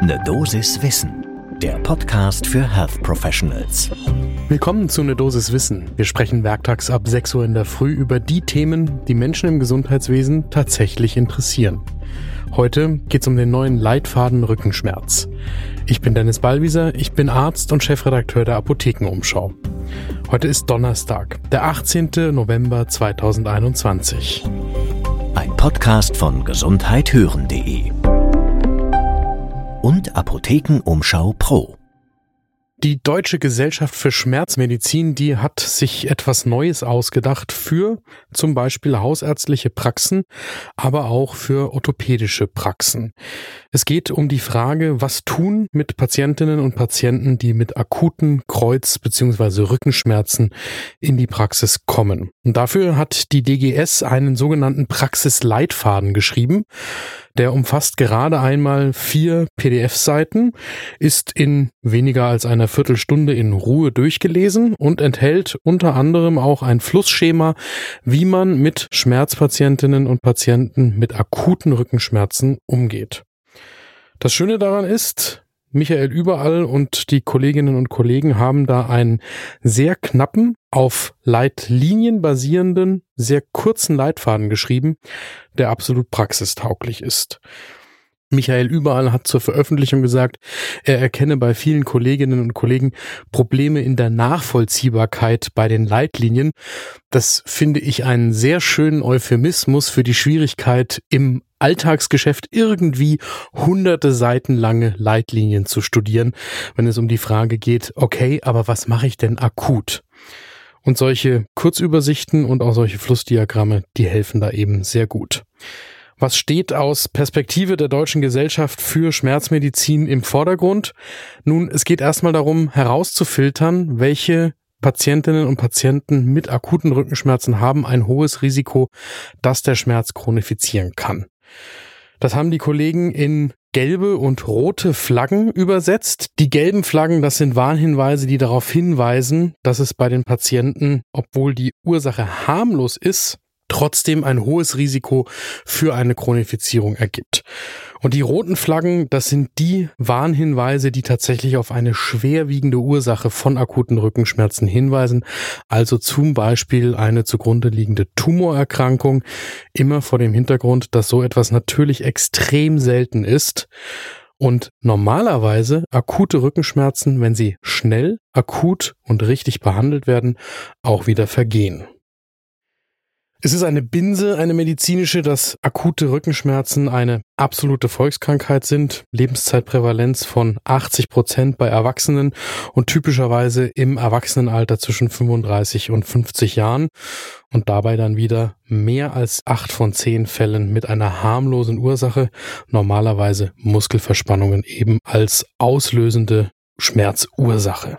Ne Dosis Wissen, der Podcast für Health Professionals. Willkommen zu Ne Dosis Wissen. Wir sprechen werktags ab 6 Uhr in der Früh über die Themen, die Menschen im Gesundheitswesen tatsächlich interessieren. Heute geht es um den neuen Leitfaden Rückenschmerz. Ich bin Dennis Ballwieser, ich bin Arzt und Chefredakteur der Apothekenumschau. Heute ist Donnerstag, der 18. November 2021. Ein Podcast von gesundheithören.de und Apothekenumschau Pro. Die Deutsche Gesellschaft für Schmerzmedizin, die hat sich etwas Neues ausgedacht für zum Beispiel hausärztliche Praxen, aber auch für orthopädische Praxen. Es geht um die Frage, was tun mit Patientinnen und Patienten, die mit akuten Kreuz- bzw. Rückenschmerzen in die Praxis kommen. Und dafür hat die DGS einen sogenannten Praxisleitfaden geschrieben. Der umfasst gerade einmal vier PDF-Seiten, ist in weniger als einer Viertelstunde in Ruhe durchgelesen und enthält unter anderem auch ein Flussschema, wie man mit Schmerzpatientinnen und Patienten mit akuten Rückenschmerzen umgeht. Das Schöne daran ist, Michael Überall und die Kolleginnen und Kollegen haben da einen sehr knappen, auf Leitlinien basierenden, sehr kurzen Leitfaden geschrieben, der absolut praxistauglich ist. Michael Überall hat zur Veröffentlichung gesagt, er erkenne bei vielen Kolleginnen und Kollegen Probleme in der Nachvollziehbarkeit bei den Leitlinien. Das finde ich einen sehr schönen Euphemismus für die Schwierigkeit im Alltagsgeschäft irgendwie hunderte Seiten lange Leitlinien zu studieren, wenn es um die Frage geht, okay, aber was mache ich denn akut? Und solche Kurzübersichten und auch solche Flussdiagramme, die helfen da eben sehr gut. Was steht aus Perspektive der deutschen Gesellschaft für Schmerzmedizin im Vordergrund? Nun, es geht erstmal darum, herauszufiltern, welche Patientinnen und Patienten mit akuten Rückenschmerzen haben ein hohes Risiko, dass der Schmerz chronifizieren kann. Das haben die Kollegen in gelbe und rote Flaggen übersetzt. Die gelben Flaggen, das sind Warnhinweise, die darauf hinweisen, dass es bei den Patienten, obwohl die Ursache harmlos ist, trotzdem ein hohes Risiko für eine Chronifizierung ergibt. Und die roten Flaggen, das sind die Warnhinweise, die tatsächlich auf eine schwerwiegende Ursache von akuten Rückenschmerzen hinweisen, also zum Beispiel eine zugrunde liegende Tumorerkrankung, immer vor dem Hintergrund, dass so etwas natürlich extrem selten ist und normalerweise akute Rückenschmerzen, wenn sie schnell, akut und richtig behandelt werden, auch wieder vergehen. Es ist eine Binse, eine medizinische, dass akute Rückenschmerzen eine absolute Volkskrankheit sind. Lebenszeitprävalenz von 80 Prozent bei Erwachsenen und typischerweise im Erwachsenenalter zwischen 35 und 50 Jahren. Und dabei dann wieder mehr als acht von zehn Fällen mit einer harmlosen Ursache, normalerweise Muskelverspannungen eben als auslösende Schmerzursache.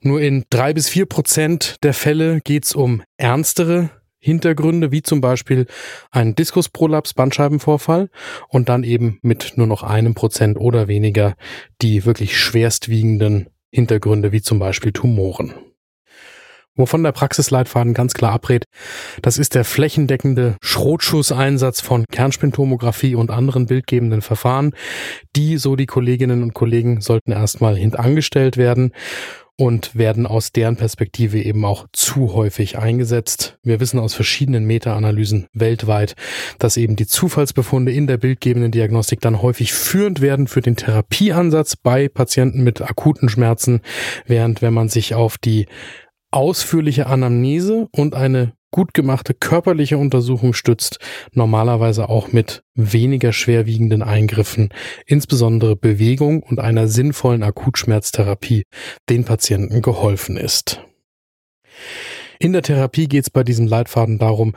Nur in drei bis vier Prozent der Fälle geht es um ernstere Hintergründe, wie zum Beispiel ein Diskusprolaps, Bandscheibenvorfall und dann eben mit nur noch einem Prozent oder weniger die wirklich schwerstwiegenden Hintergründe, wie zum Beispiel Tumoren. Wovon der Praxisleitfaden ganz klar abrät, das ist der flächendeckende Schrotschusseinsatz von Kernspintomographie und anderen bildgebenden Verfahren. Die, so die Kolleginnen und Kollegen, sollten erstmal hintangestellt werden und werden aus deren Perspektive eben auch zu häufig eingesetzt. Wir wissen aus verschiedenen Meta-Analysen weltweit, dass eben die Zufallsbefunde in der bildgebenden Diagnostik dann häufig führend werden für den Therapieansatz bei Patienten mit akuten Schmerzen, während wenn man sich auf die ausführliche Anamnese und eine gut gemachte körperliche Untersuchung stützt, normalerweise auch mit weniger schwerwiegenden Eingriffen, insbesondere Bewegung und einer sinnvollen Akutschmerztherapie, den Patienten geholfen ist. In der Therapie geht es bei diesem Leitfaden darum,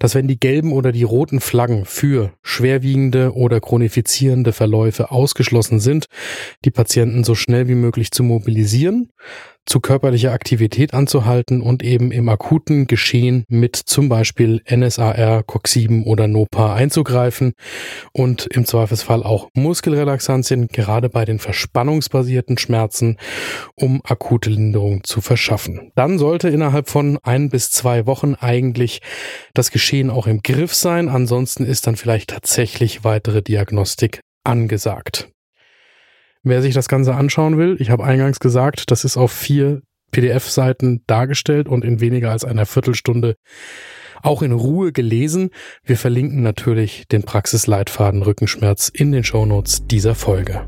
dass wenn die gelben oder die roten Flaggen für schwerwiegende oder chronifizierende Verläufe ausgeschlossen sind, die Patienten so schnell wie möglich zu mobilisieren, zu körperlicher Aktivität anzuhalten und eben im akuten Geschehen mit zum Beispiel NSAR, COX-7 oder NOPA einzugreifen und im Zweifelsfall auch Muskelrelaxantien, gerade bei den verspannungsbasierten Schmerzen, um akute Linderung zu verschaffen. Dann sollte innerhalb von ein bis zwei Wochen eigentlich das Geschehen auch im Griff sein. Ansonsten ist dann vielleicht tatsächlich weitere Diagnostik angesagt. Wer sich das Ganze anschauen will, ich habe eingangs gesagt, das ist auf vier PDF-Seiten dargestellt und in weniger als einer Viertelstunde auch in Ruhe gelesen. Wir verlinken natürlich den Praxisleitfaden Rückenschmerz in den Shownotes dieser Folge.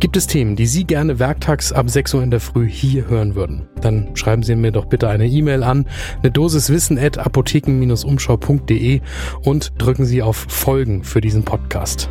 Gibt es Themen, die Sie gerne werktags ab 6 Uhr in der Früh hier hören würden? Dann schreiben Sie mir doch bitte eine E-Mail an, eine Dosis Wissen at apotheken-umschau.de und drücken Sie auf Folgen für diesen Podcast.